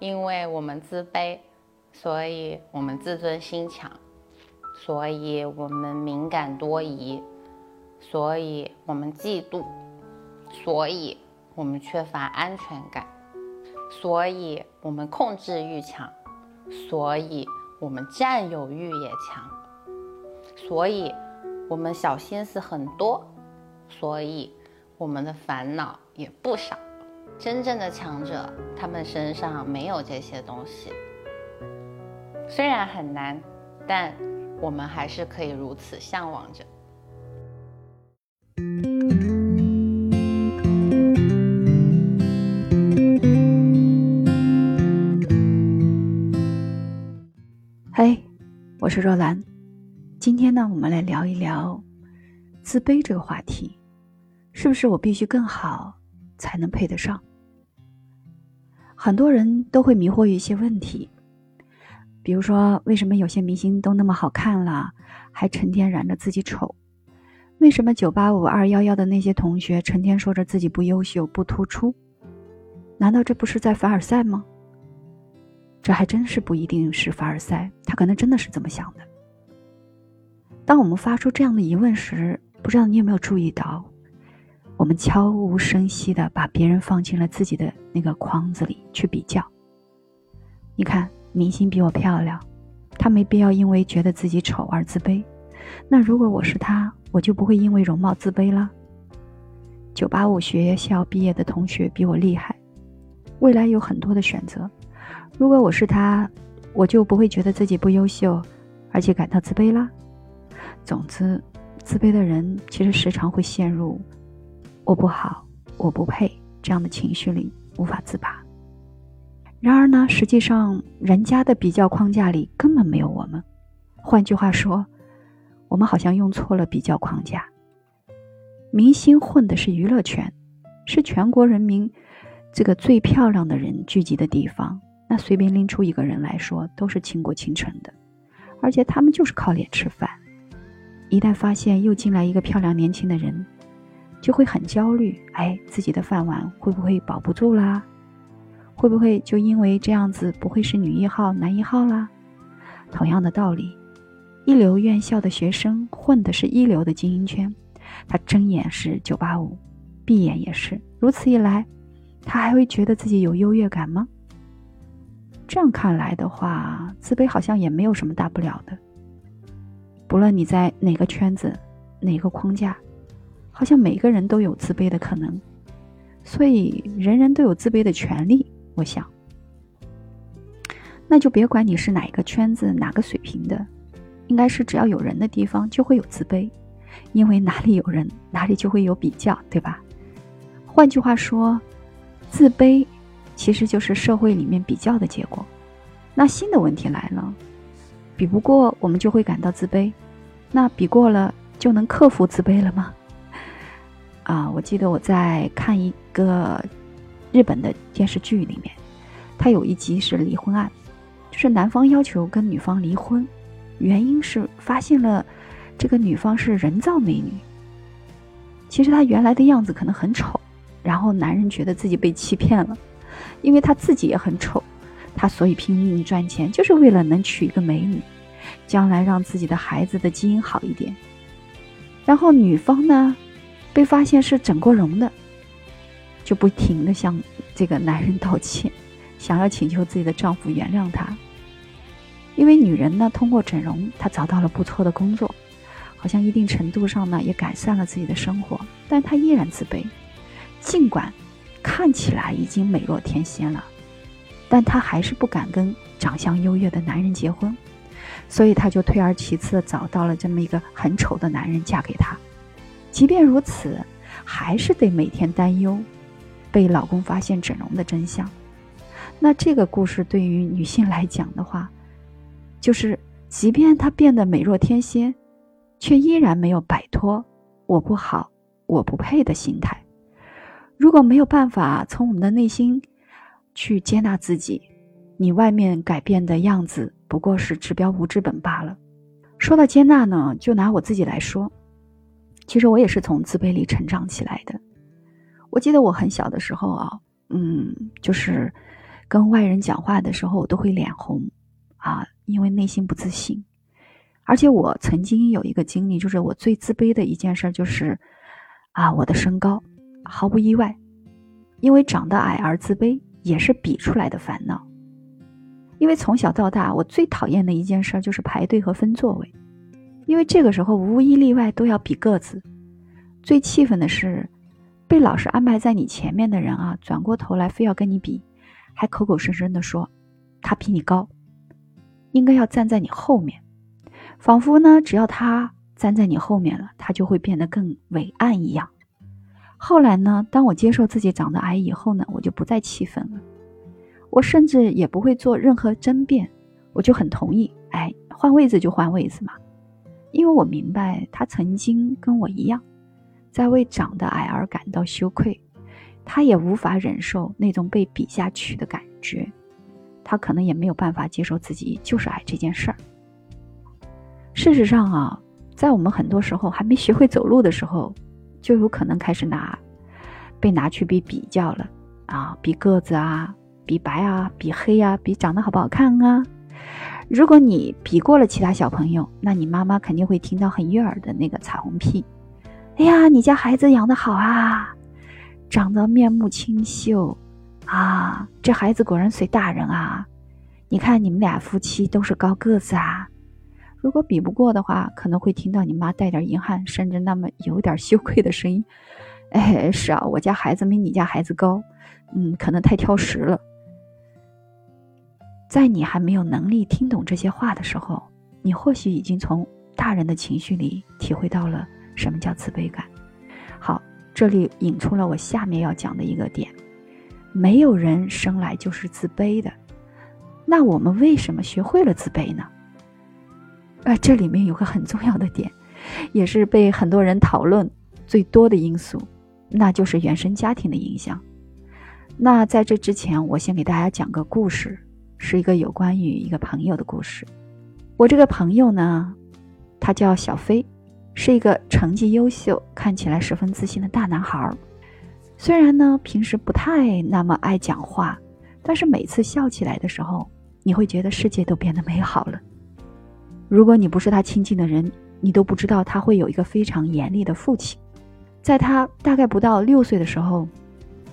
因为我们自卑，所以我们自尊心强，所以我们敏感多疑，所以我们嫉妒，所以我们缺乏安全感，所以我们控制欲强，所以我们占有欲也强，所以我们小心思很多，所以我们的烦恼也不少。真正的强者，他们身上没有这些东西。虽然很难，但我们还是可以如此向往着。嘿，我是若兰。今天呢，我们来聊一聊自卑这个话题，是不是我必须更好才能配得上？很多人都会迷惑于一些问题，比如说，为什么有些明星都那么好看了，还成天染着自己丑？为什么九八五、二幺幺的那些同学成天说着自己不优秀、不突出？难道这不是在凡尔赛吗？这还真是不一定是凡尔赛，他可能真的是这么想的。当我们发出这样的疑问时，不知道你有没有注意到？我们悄无声息的把别人放进了自己的那个框子里去比较。你看，明星比我漂亮，他没必要因为觉得自己丑而自卑。那如果我是他，我就不会因为容貌自卑了。九八五学校毕业的同学比我厉害，未来有很多的选择。如果我是他，我就不会觉得自己不优秀，而且感到自卑啦。总之，自卑的人其实时常会陷入。我不好，我不配，这样的情绪里无法自拔。然而呢，实际上人家的比较框架里根本没有我们。换句话说，我们好像用错了比较框架。明星混的是娱乐圈，是全国人民这个最漂亮的人聚集的地方。那随便拎出一个人来说，都是倾国倾城的，而且他们就是靠脸吃饭。一旦发现又进来一个漂亮年轻的人，就会很焦虑，哎，自己的饭碗会不会保不住啦？会不会就因为这样子不会是女一号、男一号啦？同样的道理，一流院校的学生混的是一流的精英圈，他睁眼是九八五，闭眼也是。如此一来，他还会觉得自己有优越感吗？这样看来的话，自卑好像也没有什么大不了的。不论你在哪个圈子、哪个框架。好像每个人都有自卑的可能，所以人人都有自卑的权利。我想，那就别管你是哪一个圈子、哪个水平的，应该是只要有人的地方就会有自卑，因为哪里有人，哪里就会有比较，对吧？换句话说，自卑其实就是社会里面比较的结果。那新的问题来了，比不过我们就会感到自卑，那比过了就能克服自卑了吗？啊，我记得我在看一个日本的电视剧里面，它有一集是离婚案，就是男方要求跟女方离婚，原因是发现了这个女方是人造美女。其实她原来的样子可能很丑，然后男人觉得自己被欺骗了，因为他自己也很丑，他所以拼命赚钱，就是为了能娶一个美女，将来让自己的孩子的基因好一点。然后女方呢？被发现是整过容的，就不停的向这个男人道歉，想要请求自己的丈夫原谅她。因为女人呢，通过整容，她找到了不错的工作，好像一定程度上呢，也改善了自己的生活，但她依然自卑。尽管看起来已经美若天仙了，但她还是不敢跟长相优越的男人结婚，所以她就退而其次，找到了这么一个很丑的男人嫁给他。即便如此，还是得每天担忧被老公发现整容的真相。那这个故事对于女性来讲的话，就是即便她变得美若天仙，却依然没有摆脱“我不好，我不配”的心态。如果没有办法从我们的内心去接纳自己，你外面改变的样子不过是治标不治本罢了。说到接纳呢，就拿我自己来说。其实我也是从自卑里成长起来的。我记得我很小的时候啊，嗯，就是跟外人讲话的时候，我都会脸红啊，因为内心不自信。而且我曾经有一个经历，就是我最自卑的一件事，就是啊，我的身高。毫不意外，因为长得矮而自卑，也是比出来的烦恼。因为从小到大，我最讨厌的一件事就是排队和分座位，因为这个时候无一例外都要比个子。最气愤的是，被老师安排在你前面的人啊，转过头来非要跟你比，还口口声声的说他比你高，应该要站在你后面。仿佛呢，只要他站在你后面了，他就会变得更伟岸一样。后来呢，当我接受自己长得矮以后呢，我就不再气愤了，我甚至也不会做任何争辩，我就很同意，哎，换位子就换位子嘛，因为我明白他曾经跟我一样，在为长得矮而感到羞愧，他也无法忍受那种被比下去的感觉，他可能也没有办法接受自己就是矮这件事儿。事实上啊，在我们很多时候还没学会走路的时候，就有可能开始拿被拿去比比较了啊，比个子啊，比白啊，比黑啊，比长得好不好看啊。如果你比过了其他小朋友，那你妈妈肯定会听到很悦耳的那个彩虹屁。哎呀，你家孩子养得好啊，长得面目清秀啊，这孩子果然随大人啊。你看你们俩夫妻都是高个子啊。如果比不过的话，可能会听到你妈带点遗憾，甚至那么有点羞愧的声音。哎，是啊，我家孩子没你家孩子高，嗯，可能太挑食了。在你还没有能力听懂这些话的时候，你或许已经从大人的情绪里体会到了什么叫自卑感。好，这里引出了我下面要讲的一个点：没有人生来就是自卑的。那我们为什么学会了自卑呢？啊，这里面有个很重要的点，也是被很多人讨论最多的因素，那就是原生家庭的影响。那在这之前，我先给大家讲个故事，是一个有关于一个朋友的故事。我这个朋友呢，他叫小飞，是一个成绩优秀、看起来十分自信的大男孩。虽然呢，平时不太那么爱讲话，但是每次笑起来的时候，你会觉得世界都变得美好了。如果你不是他亲近的人，你都不知道他会有一个非常严厉的父亲。在他大概不到六岁的时候，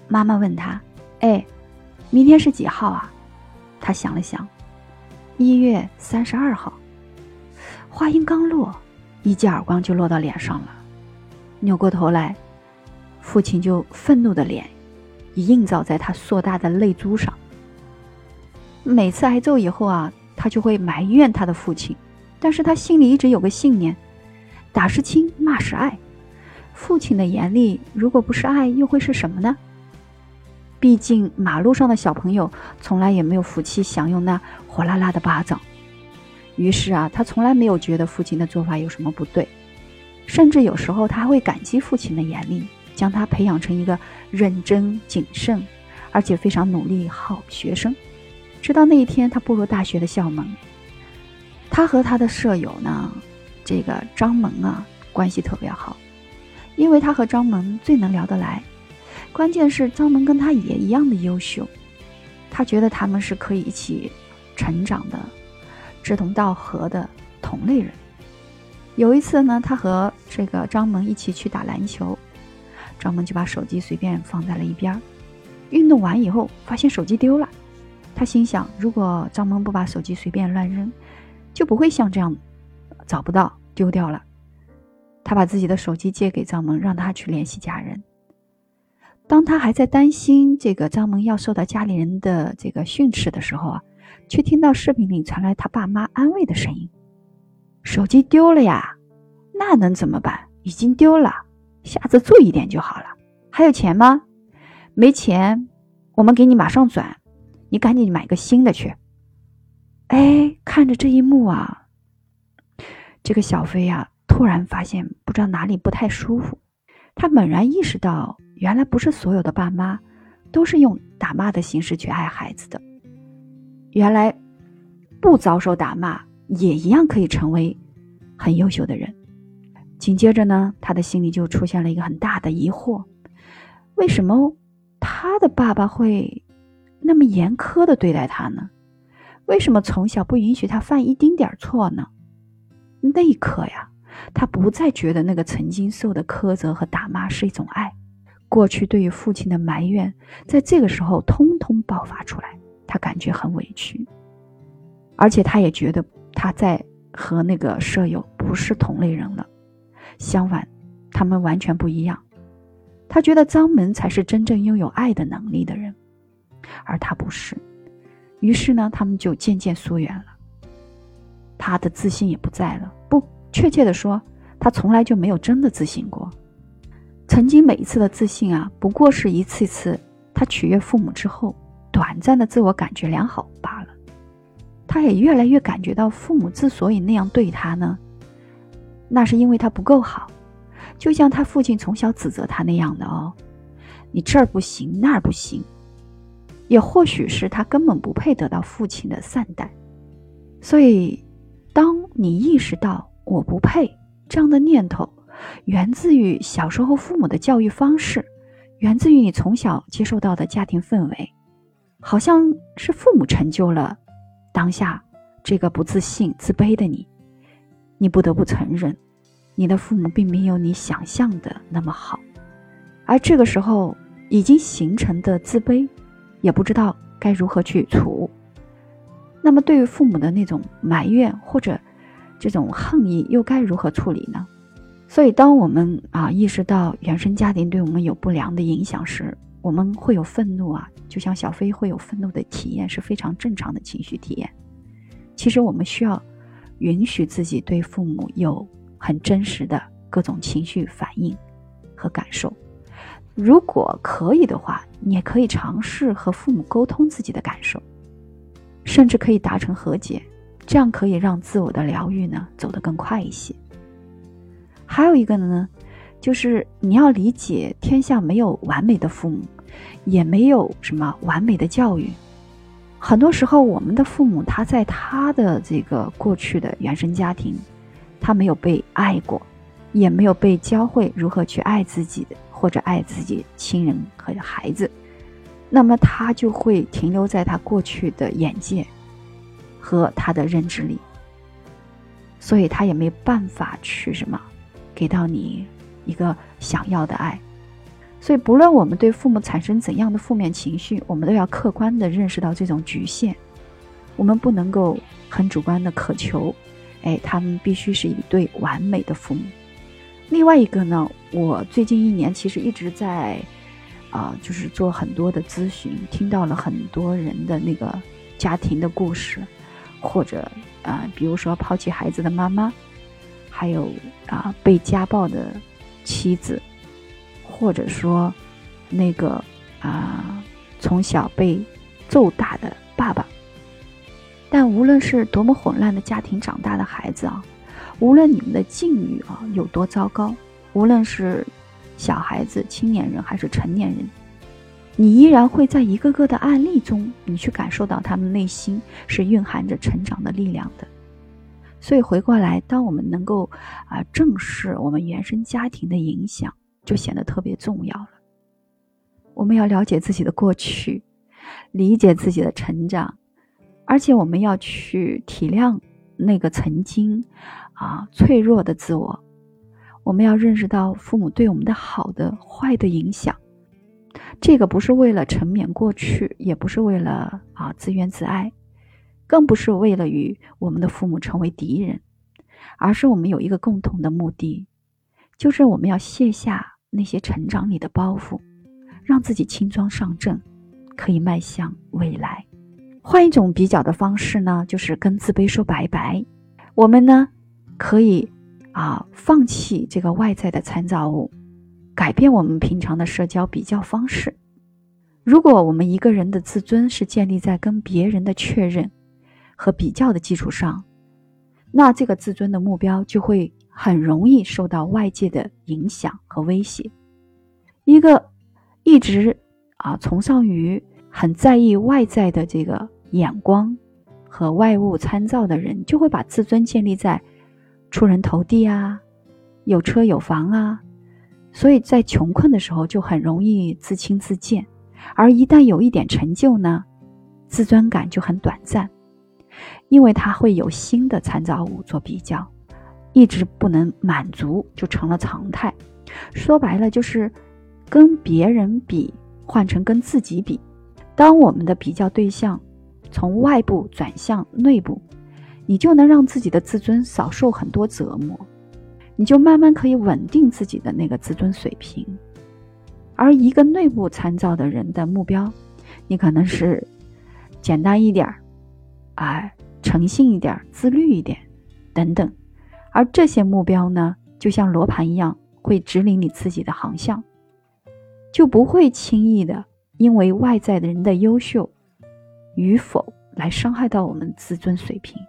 妈妈问他：“哎，明天是几号啊？”他想了想，一月三十二号。话音刚落，一记耳光就落到脸上了。扭过头来，父亲就愤怒的脸映照在他硕大的泪珠上。每次挨揍以后啊，他就会埋怨他的父亲。但是他心里一直有个信念：打是亲，骂是爱。父亲的严厉，如果不是爱，又会是什么呢？毕竟马路上的小朋友从来也没有福气享用那火辣辣的巴掌。于是啊，他从来没有觉得父亲的做法有什么不对，甚至有时候他还会感激父亲的严厉，将他培养成一个认真、谨慎，而且非常努力好学生。直到那一天，他步入大学的校门。他和他的舍友呢，这个张萌啊，关系特别好，因为他和张萌最能聊得来。关键是张萌跟他也一样的优秀，他觉得他们是可以一起成长的，志同道合的同类人。有一次呢，他和这个张萌一起去打篮球，张萌就把手机随便放在了一边。运动完以后，发现手机丢了，他心想：如果张萌不把手机随便乱扔。就不会像这样找不到丢掉了。他把自己的手机借给张萌，让他去联系家人。当他还在担心这个张萌要受到家里人的这个训斥的时候啊，却听到视频里传来他爸妈安慰的声音：“手机丢了呀，那能怎么办？已经丢了，下次注意点就好了。还有钱吗？没钱，我们给你马上转，你赶紧买个新的去。”哎，看着这一幕啊，这个小飞呀，突然发现不知道哪里不太舒服。他猛然意识到，原来不是所有的爸妈都是用打骂的形式去爱孩子的。原来不遭受打骂，也一样可以成为很优秀的人。紧接着呢，他的心里就出现了一个很大的疑惑：为什么他的爸爸会那么严苛的对待他呢？为什么从小不允许他犯一丁点错呢？那一刻呀，他不再觉得那个曾经受的苛责和打骂是一种爱，过去对于父亲的埋怨，在这个时候通通爆发出来，他感觉很委屈，而且他也觉得他在和那个舍友不是同类人了，相反，他们完全不一样。他觉得张门才是真正拥有爱的能力的人，而他不是。于是呢，他们就渐渐疏远了。他的自信也不在了。不，确切的说，他从来就没有真的自信过。曾经每一次的自信啊，不过是一次次他取悦父母之后，短暂的自我感觉良好罢了。他也越来越感觉到，父母之所以那样对他呢，那是因为他不够好，就像他父亲从小指责他那样的哦，你这儿不行，那儿不行。也或许是他根本不配得到父亲的善待，所以，当你意识到我不配这样的念头，源自于小时候父母的教育方式，源自于你从小接受到的家庭氛围，好像是父母成就了当下这个不自信、自卑的你，你不得不承认，你的父母并没有你想象的那么好，而这个时候已经形成的自卑。也不知道该如何去除。那么，对于父母的那种埋怨或者这种恨意，又该如何处理呢？所以，当我们啊意识到原生家庭对我们有不良的影响时，我们会有愤怒啊，就像小飞会有愤怒的体验，是非常正常的情绪体验。其实，我们需要允许自己对父母有很真实的各种情绪反应和感受。如果可以的话，你也可以尝试和父母沟通自己的感受，甚至可以达成和解，这样可以让自我的疗愈呢走得更快一些。还有一个呢，就是你要理解，天下没有完美的父母，也没有什么完美的教育。很多时候，我们的父母他在他的这个过去的原生家庭，他没有被爱过，也没有被教会如何去爱自己的。或者爱自己亲人和孩子，那么他就会停留在他过去的眼界和他的认知里，所以他也没办法去什么给到你一个想要的爱。所以，不论我们对父母产生怎样的负面情绪，我们都要客观的认识到这种局限。我们不能够很主观的渴求，哎，他们必须是一对完美的父母。另外一个呢，我最近一年其实一直在，啊，就是做很多的咨询，听到了很多人的那个家庭的故事，或者啊，比如说抛弃孩子的妈妈，还有啊被家暴的妻子，或者说那个啊从小被揍打的爸爸。但无论是多么混乱的家庭长大的孩子啊。无论你们的境遇啊有多糟糕，无论是小孩子、青年人还是成年人，你依然会在一个个的案例中，你去感受到他们内心是蕴含着成长的力量的。所以回过来，当我们能够啊正视我们原生家庭的影响，就显得特别重要了。我们要了解自己的过去，理解自己的成长，而且我们要去体谅那个曾经。啊，脆弱的自我，我们要认识到父母对我们的好的、坏的影响。这个不是为了沉湎过去，也不是为了啊自怨自艾，更不是为了与我们的父母成为敌人，而是我们有一个共同的目的，就是我们要卸下那些成长里的包袱，让自己轻装上阵，可以迈向未来。换一种比较的方式呢，就是跟自卑说拜拜。我们呢？可以啊，放弃这个外在的参照物，改变我们平常的社交比较方式。如果我们一个人的自尊是建立在跟别人的确认和比较的基础上，那这个自尊的目标就会很容易受到外界的影响和威胁。一个一直啊崇尚于很在意外在的这个眼光和外物参照的人，就会把自尊建立在。出人头地啊，有车有房啊，所以在穷困的时候就很容易自轻自贱，而一旦有一点成就呢，自尊感就很短暂，因为它会有新的参照物做比较，一直不能满足就成了常态。说白了就是跟别人比换成跟自己比。当我们的比较对象从外部转向内部，你就能让自己的自尊少受很多折磨，你就慢慢可以稳定自己的那个自尊水平。而一个内部参照的人的目标，你可能是简单一点儿，哎，诚信一点，自律一点，等等。而这些目标呢，就像罗盘一样，会指引你自己的航向，就不会轻易的因为外在的人的优秀与否来伤害到我们自尊水平。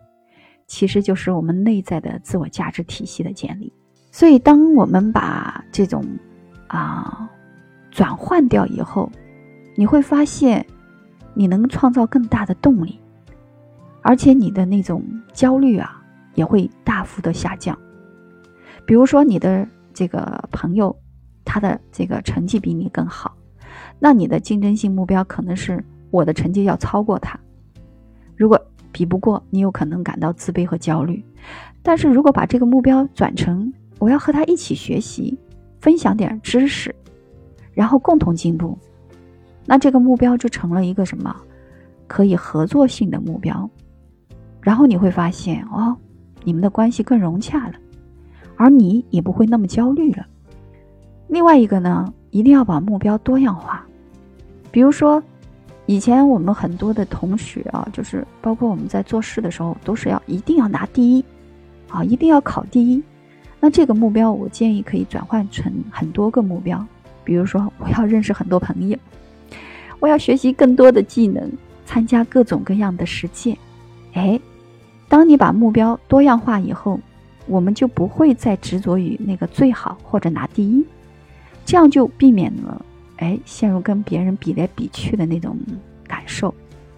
其实就是我们内在的自我价值体系的建立。所以，当我们把这种啊。转换掉以后，你会发现，你能创造更大的动力，而且你的那种焦虑啊也会大幅的下降。比如说，你的这个朋友，他的这个成绩比你更好，那你的竞争性目标可能是我的成绩要超过他。如果比不过，你有可能感到自卑和焦虑。但是如果把这个目标转成我要和他一起学习，分享点知识。然后共同进步，那这个目标就成了一个什么可以合作性的目标。然后你会发现哦，你们的关系更融洽了，而你也不会那么焦虑了。另外一个呢，一定要把目标多样化。比如说，以前我们很多的同学啊，就是包括我们在做事的时候，都是要一定要拿第一，啊，一定要考第一。那这个目标，我建议可以转换成很多个目标。比如说，我要认识很多朋友，我要学习更多的技能，参加各种各样的实践。哎，当你把目标多样化以后，我们就不会再执着于那个最好或者拿第一，这样就避免了哎陷入跟别人比来比去的那种感受，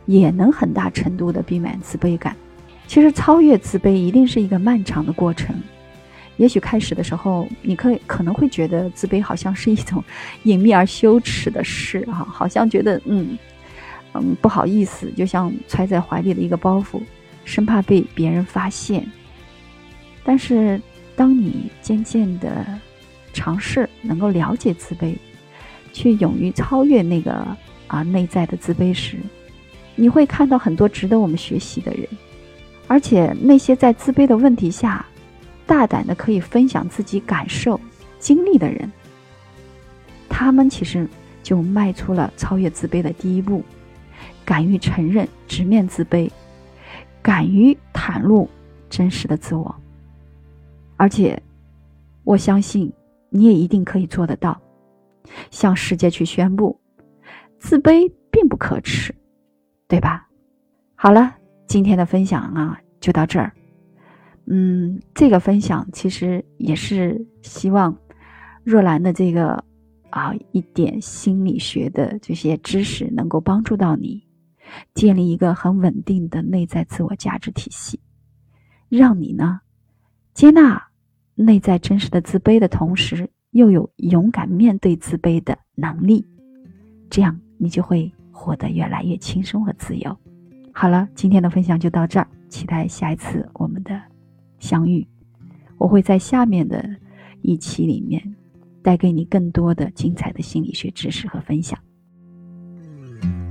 也能很大程度的避免自卑感。其实，超越自卑一定是一个漫长的过程。也许开始的时候，你可以可能会觉得自卑好像是一种 隐秘而羞耻的事啊，好像觉得嗯嗯不好意思，就像揣在怀里的一个包袱，生怕被别人发现。但是，当你渐渐的尝试能够了解自卑，去勇于超越那个啊内在的自卑时，你会看到很多值得我们学习的人，而且那些在自卑的问题下。大胆的可以分享自己感受、经历的人，他们其实就迈出了超越自卑的第一步，敢于承认、直面自卑，敢于袒露真实的自我。而且，我相信你也一定可以做得到，向世界去宣布，自卑并不可耻，对吧？好了，今天的分享啊，就到这儿。嗯，这个分享其实也是希望若兰的这个啊一点心理学的这些知识能够帮助到你，建立一个很稳定的内在自我价值体系，让你呢接纳内在真实的自卑的同时，又有勇敢面对自卑的能力，这样你就会活得越来越轻松和自由。好了，今天的分享就到这儿，期待下一次我们的。相遇，我会在下面的一期里面带给你更多的精彩的心理学知识和分享。